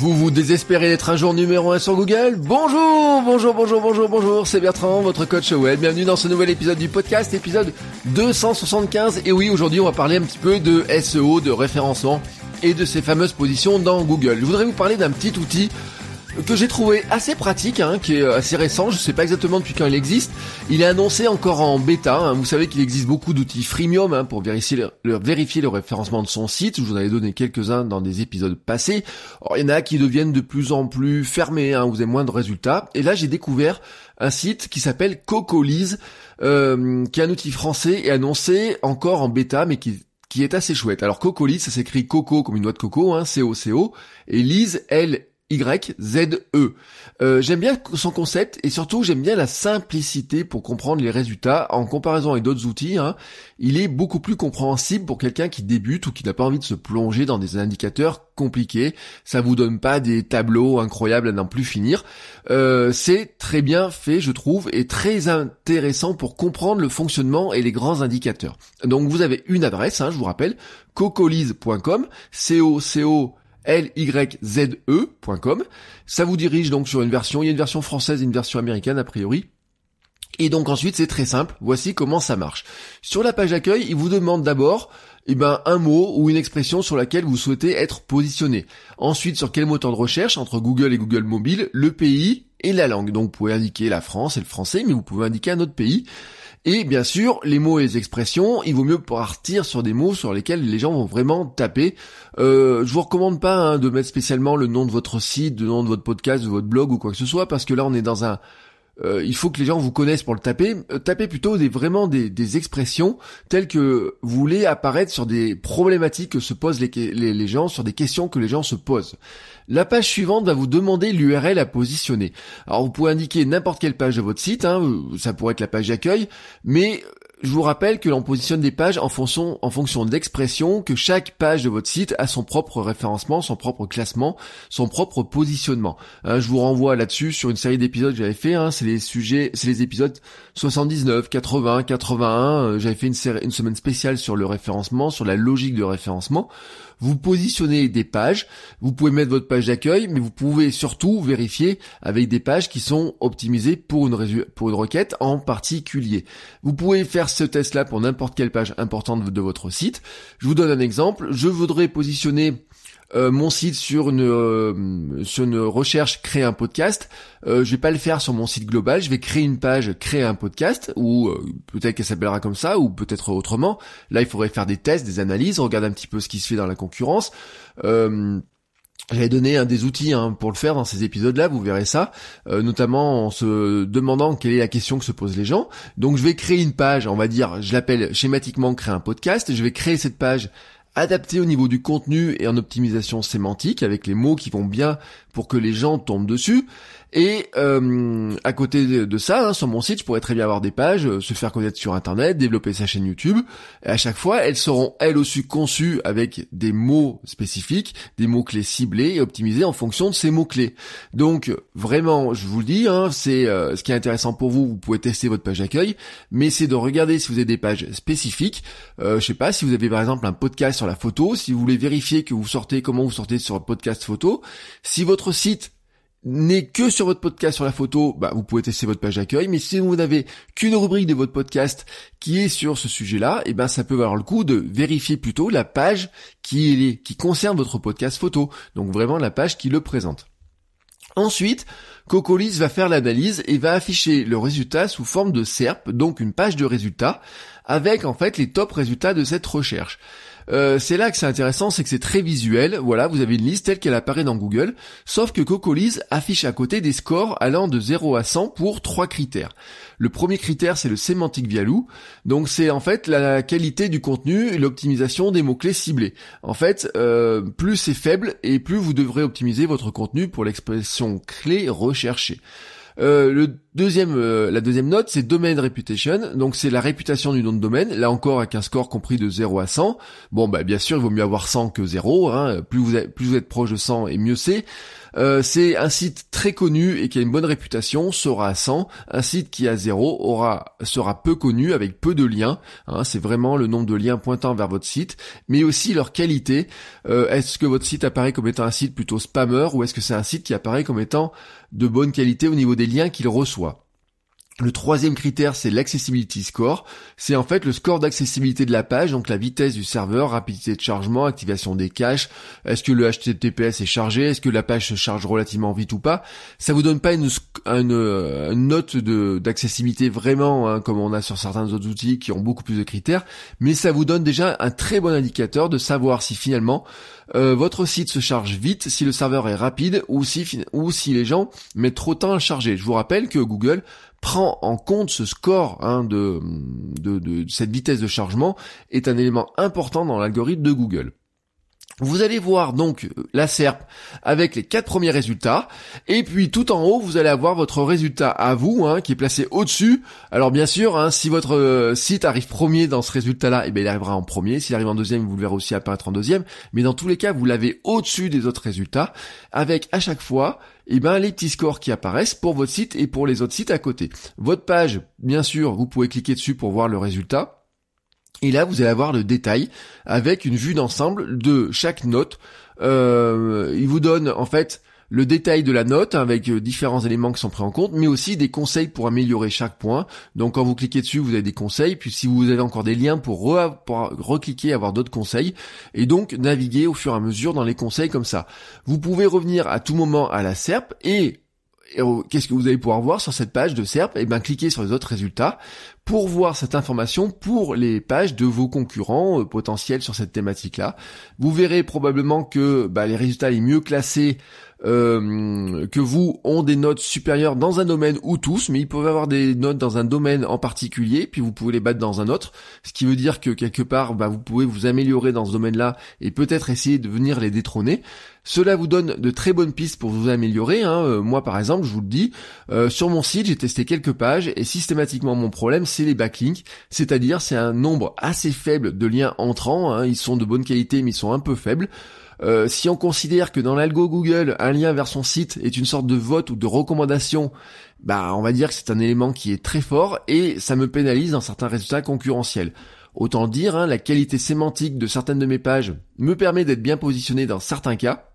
Vous vous désespérez d'être un jour numéro 1 sur Google Bonjour, bonjour, bonjour, bonjour, bonjour, c'est Bertrand, votre coach web. Bienvenue dans ce nouvel épisode du podcast, épisode 275. Et oui, aujourd'hui on va parler un petit peu de SEO, de référencement et de ces fameuses positions dans Google. Je voudrais vous parler d'un petit outil que j'ai trouvé assez pratique, hein, qui est assez récent, je sais pas exactement depuis quand il existe. Il est annoncé encore en bêta, hein. vous savez qu'il existe beaucoup d'outils freemium hein, pour vérifier le, référencement de son site, je vous en avais donné quelques-uns dans des épisodes passés. Or, il y en a qui deviennent de plus en plus fermés, hein, vous avez moins de résultats. Et là j'ai découvert un site qui s'appelle Cocolize, euh, qui est un outil français et annoncé encore en bêta, mais qui qui est assez chouette. Alors Cocolize, ça s'écrit Coco comme une noix de coco, hein, C-O-C-O, et Lise, L y-Z-E. Euh, j'aime bien son concept et surtout j'aime bien la simplicité pour comprendre les résultats en comparaison avec d'autres outils. Hein. il est beaucoup plus compréhensible pour quelqu'un qui débute ou qui n'a pas envie de se plonger dans des indicateurs compliqués. Ça vous donne pas des tableaux incroyables à n'en plus finir. Euh, c'est très bien fait, je trouve, et très intéressant pour comprendre le fonctionnement et les grands indicateurs. Donc vous avez une adresse, hein, je vous rappelle, cocolise.com, C-O-C-O lyze.com. Ça vous dirige donc sur une version, il y a une version française et une version américaine a priori. Et donc ensuite c'est très simple, voici comment ça marche. Sur la page d'accueil, il vous demande d'abord eh ben, un mot ou une expression sur laquelle vous souhaitez être positionné. Ensuite, sur quel moteur de recherche entre Google et Google Mobile, le pays et la langue. Donc vous pouvez indiquer la France et le français, mais vous pouvez indiquer un autre pays. Et bien sûr, les mots et les expressions, il vaut mieux partir sur des mots sur lesquels les gens vont vraiment taper. Euh, je vous recommande pas hein, de mettre spécialement le nom de votre site, le nom de votre podcast, de votre blog ou quoi que ce soit, parce que là on est dans un euh, il faut que les gens vous connaissent pour le taper. Euh, tapez plutôt des, vraiment des, expressions telles que vous voulez apparaître sur des problématiques que se posent les, les, gens, sur des questions que les gens se posent. La page suivante va vous demander l'URL à positionner. Alors vous pouvez indiquer n'importe quelle page de votre site, hein, ça pourrait être la page d'accueil, mais je vous rappelle que l'on positionne des pages en fonction, en fonction d'expression, que chaque page de votre site a son propre référencement, son propre classement, son propre positionnement. Hein, je vous renvoie là-dessus sur une série d'épisodes que j'avais fait, hein, c'est les sujets, c'est les épisodes 79, 80, 81, j'avais fait une, semaine spéciale sur le référencement, sur la logique de référencement. Vous positionnez des pages, vous pouvez mettre votre page d'accueil, mais vous pouvez surtout vérifier avec des pages qui sont optimisées pour une requête en particulier. Vous pouvez faire ce test-là pour n'importe quelle page importante de votre site. Je vous donne un exemple. Je voudrais positionner euh, mon site sur une euh, sur une recherche créer un podcast, euh, je vais pas le faire sur mon site global, je vais créer une page créer un podcast ou euh, peut-être qu'elle s'appellera comme ça ou peut-être autrement. Là, il faudrait faire des tests, des analyses, regarder un petit peu ce qui se fait dans la concurrence. J'avais donné un des outils hein, pour le faire dans ces épisodes-là, vous verrez ça, notamment en se demandant quelle est la question que se posent les gens. Donc je vais créer une page, on va dire, je l'appelle schématiquement créer un podcast, je vais créer cette page adapté au niveau du contenu et en optimisation sémantique avec les mots qui vont bien pour que les gens tombent dessus. Et euh, à côté de ça, hein, sur mon site, je pourrais très bien avoir des pages, euh, se faire connaître sur Internet, développer sa chaîne YouTube. Et à chaque fois, elles seront elles aussi conçues avec des mots spécifiques, des mots clés ciblés et optimisés en fonction de ces mots clés. Donc vraiment, je vous le dis, hein, c'est euh, ce qui est intéressant pour vous. Vous pouvez tester votre page d'accueil, mais c'est de regarder si vous avez des pages spécifiques. Je sais pas si vous avez par exemple un podcast sur la photo, si vous voulez vérifier que vous sortez, comment vous sortez sur un podcast photo. Si votre site n'est que sur votre podcast sur la photo, bah, vous pouvez tester votre page d'accueil. Mais si vous n'avez qu'une rubrique de votre podcast qui est sur ce sujet-là, et eh ben ça peut valoir le coup de vérifier plutôt la page qui est qui concerne votre podcast photo. Donc vraiment la page qui le présente. Ensuite, Cocolis va faire l'analyse et va afficher le résultat sous forme de SERP, donc une page de résultats, avec en fait les top résultats de cette recherche. Euh, c'est là que c'est intéressant, c'est que c'est très visuel. Voilà, vous avez une liste telle qu'elle apparaît dans Google, sauf que Cocoliz affiche à côté des scores allant de 0 à 100 pour trois critères. Le premier critère, c'est le semantic value. Donc c'est en fait la qualité du contenu et l'optimisation des mots-clés ciblés. En fait, euh, plus c'est faible et plus vous devrez optimiser votre contenu pour l'expression clé recherchée. Euh, le deuxième, euh, la deuxième note, c'est domain reputation. Donc c'est la réputation du nom de domaine. Là encore avec un score compris de 0 à 100. Bon bah bien sûr, il vaut mieux avoir 100 que 0. Hein. Plus vous êtes, plus vous êtes proche de 100 et mieux c'est. Euh, c'est un site très connu et qui a une bonne réputation sera à 100. Un site qui a 0 aura sera peu connu avec peu de liens. Hein. c'est vraiment le nombre de liens pointant vers votre site, mais aussi leur qualité. Euh, est-ce que votre site apparaît comme étant un site plutôt spammer ou est-ce que c'est un site qui apparaît comme étant de bonne qualité au niveau des liens qu'il reçoit le troisième critère, c'est l'accessibility score. C'est en fait le score d'accessibilité de la page, donc la vitesse du serveur, rapidité de chargement, activation des caches, est-ce que le HTTPS est chargé, est-ce que la page se charge relativement vite ou pas? Ça vous donne pas une, note d'accessibilité vraiment, hein, comme on a sur certains autres outils qui ont beaucoup plus de critères, mais ça vous donne déjà un très bon indicateur de savoir si finalement euh, votre site se charge vite, si le serveur est rapide ou si, ou si les gens mettent trop de temps à charger. Je vous rappelle que Google prend en compte ce score hein, de, cette vitesse de chargement est un élément important dans l'algorithme de Google. Vous allez voir donc la SERP avec les quatre premiers résultats et puis tout en haut vous allez avoir votre résultat à vous hein, qui est placé au-dessus. Alors bien sûr hein, si votre euh, site arrive premier dans ce résultat-là, eh bien il arrivera en premier. S'il arrive en deuxième, vous le verrez aussi apparaître en deuxième. Mais dans tous les cas vous l'avez au-dessus des autres résultats avec à chaque fois eh ben les petits scores qui apparaissent pour votre site et pour les autres sites à côté. Votre page, bien sûr, vous pouvez cliquer dessus pour voir le résultat. Et là, vous allez avoir le détail avec une vue d'ensemble de chaque note. Euh, il vous donne en fait le détail de la note avec euh, différents éléments qui sont pris en compte, mais aussi des conseils pour améliorer chaque point. Donc quand vous cliquez dessus, vous avez des conseils, puis si vous avez encore des liens pour, re pour recliquer, avoir d'autres conseils, et donc naviguer au fur et à mesure dans les conseils comme ça. Vous pouvez revenir à tout moment à la SERP et qu'est-ce que vous allez pouvoir voir sur cette page de SERP Et eh bien cliquez sur les autres résultats pour voir cette information pour les pages de vos concurrents euh, potentiels sur cette thématique-là. Vous verrez probablement que bah, les résultats les mieux classés euh, que vous ont des notes supérieures dans un domaine ou tous, mais ils peuvent avoir des notes dans un domaine en particulier, puis vous pouvez les battre dans un autre, ce qui veut dire que quelque part, bah, vous pouvez vous améliorer dans ce domaine-là et peut-être essayer de venir les détrôner. Cela vous donne de très bonnes pistes pour vous améliorer. Hein. Euh, moi, par exemple, je vous le dis, euh, sur mon site, j'ai testé quelques pages et systématiquement, mon problème, c'est les backlinks, c'est-à-dire c'est un nombre assez faible de liens entrants. Hein. Ils sont de bonne qualité, mais ils sont un peu faibles. Euh, si on considère que dans l'algo Google, un lien vers son site est une sorte de vote ou de recommandation, bah on va dire que c'est un élément qui est très fort et ça me pénalise dans certains résultats concurrentiels. Autant dire, hein, la qualité sémantique de certaines de mes pages me permet d'être bien positionné dans certains cas,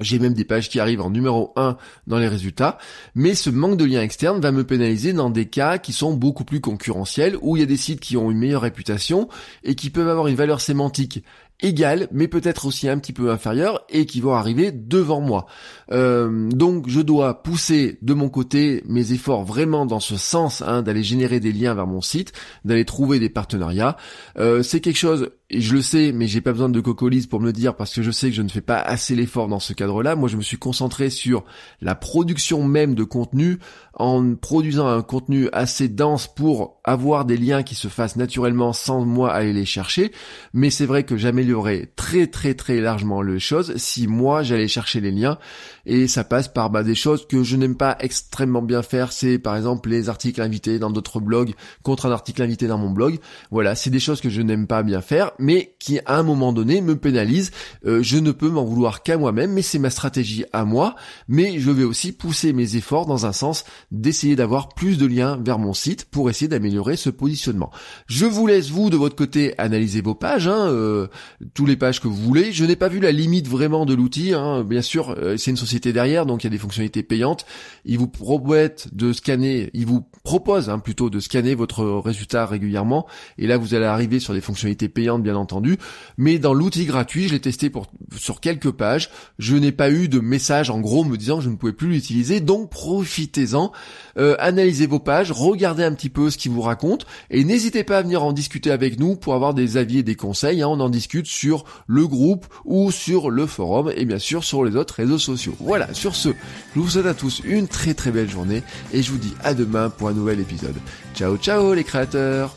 j'ai même des pages qui arrivent en numéro 1 dans les résultats, mais ce manque de lien externe va me pénaliser dans des cas qui sont beaucoup plus concurrentiels, où il y a des sites qui ont une meilleure réputation et qui peuvent avoir une valeur sémantique égale, mais peut-être aussi un petit peu inférieure, et qui vont arriver devant moi. Euh, donc je dois pousser de mon côté mes efforts vraiment dans ce sens, hein, d'aller générer des liens vers mon site, d'aller trouver des partenariats. Euh, c'est quelque chose et je le sais, mais j'ai pas besoin de cocolis pour me le dire parce que je sais que je ne fais pas assez l'effort dans ce cadre-là. Moi, je me suis concentré sur la production même de contenu en produisant un contenu assez dense pour avoir des liens qui se fassent naturellement sans moi aller les chercher. Mais c'est vrai que j'améliorerais très très très largement les choses si moi j'allais chercher les liens et ça passe par bah, des choses que je n'aime pas extrêmement bien faire. C'est par exemple les articles invités dans d'autres blogs contre un article invité dans mon blog. Voilà, c'est des choses que je n'aime pas bien faire mais qui à un moment donné me pénalise. Euh, je ne peux m'en vouloir qu'à moi-même, mais c'est ma stratégie à moi. Mais je vais aussi pousser mes efforts dans un sens d'essayer d'avoir plus de liens vers mon site pour essayer d'améliorer ce positionnement. Je vous laisse vous de votre côté analyser vos pages. Hein, euh, tous les pages que vous voulez. Je n'ai pas vu la limite vraiment de l'outil. Hein. Bien sûr, euh, c'est une société derrière, donc il y a des fonctionnalités payantes. Il vous promettent de scanner, il vous propose hein, plutôt de scanner votre résultat régulièrement. Et là, vous allez arriver sur des fonctionnalités payantes, bien entendu. Mais dans l'outil gratuit, je l'ai testé pour sur quelques pages. Je n'ai pas eu de message en gros me disant que je ne pouvais plus l'utiliser. Donc profitez-en, euh, analysez vos pages, regardez un petit peu ce qu'il vous raconte et n'hésitez pas à venir en discuter avec nous pour avoir des avis et des conseils. Hein. On en discute sur le groupe ou sur le forum et bien sûr sur les autres réseaux sociaux. Voilà, sur ce, je vous souhaite à tous une très très belle journée et je vous dis à demain pour un nouvel épisode. Ciao ciao les créateurs